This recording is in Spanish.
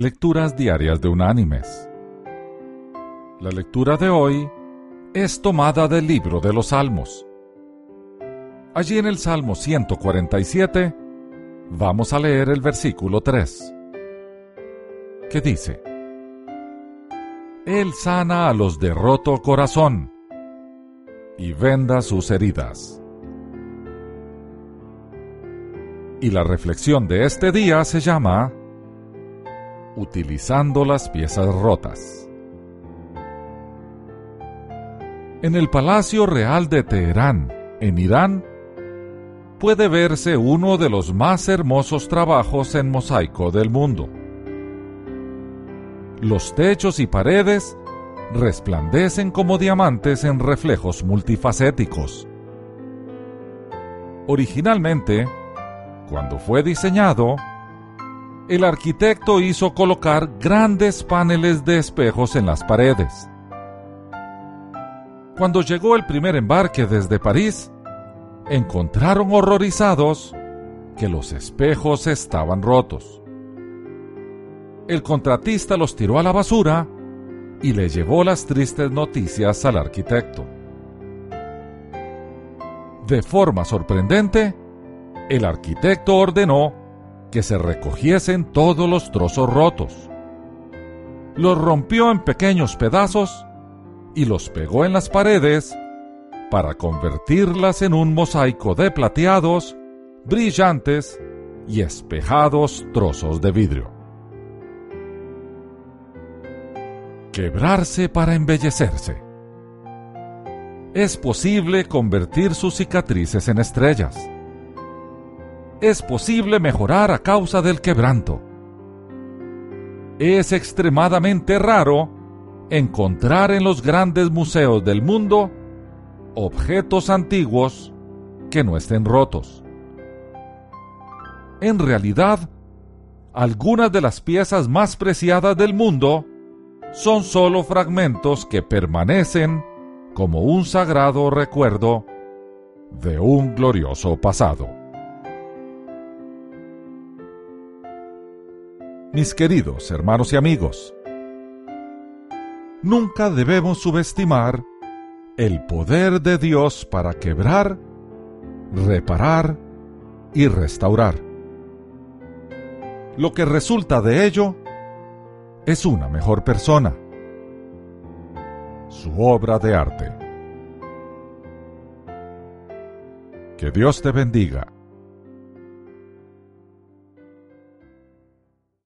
Lecturas Diarias de Unánimes. La lectura de hoy es tomada del libro de los Salmos. Allí en el Salmo 147 vamos a leer el versículo 3, que dice, Él sana a los de roto corazón y venda sus heridas. Y la reflexión de este día se llama Utilizando las piezas rotas. En el Palacio Real de Teherán, en Irán, puede verse uno de los más hermosos trabajos en mosaico del mundo. Los techos y paredes resplandecen como diamantes en reflejos multifacéticos. Originalmente, cuando fue diseñado, el arquitecto hizo colocar grandes paneles de espejos en las paredes. Cuando llegó el primer embarque desde París, encontraron horrorizados que los espejos estaban rotos. El contratista los tiró a la basura y le llevó las tristes noticias al arquitecto. De forma sorprendente, el arquitecto ordenó que se recogiesen todos los trozos rotos. Los rompió en pequeños pedazos y los pegó en las paredes para convertirlas en un mosaico de plateados, brillantes y espejados trozos de vidrio. Quebrarse para embellecerse. Es posible convertir sus cicatrices en estrellas. Es posible mejorar a causa del quebranto. Es extremadamente raro encontrar en los grandes museos del mundo objetos antiguos que no estén rotos. En realidad, algunas de las piezas más preciadas del mundo son solo fragmentos que permanecen como un sagrado recuerdo de un glorioso pasado. Mis queridos hermanos y amigos, nunca debemos subestimar el poder de Dios para quebrar, reparar y restaurar. Lo que resulta de ello es una mejor persona, su obra de arte. Que Dios te bendiga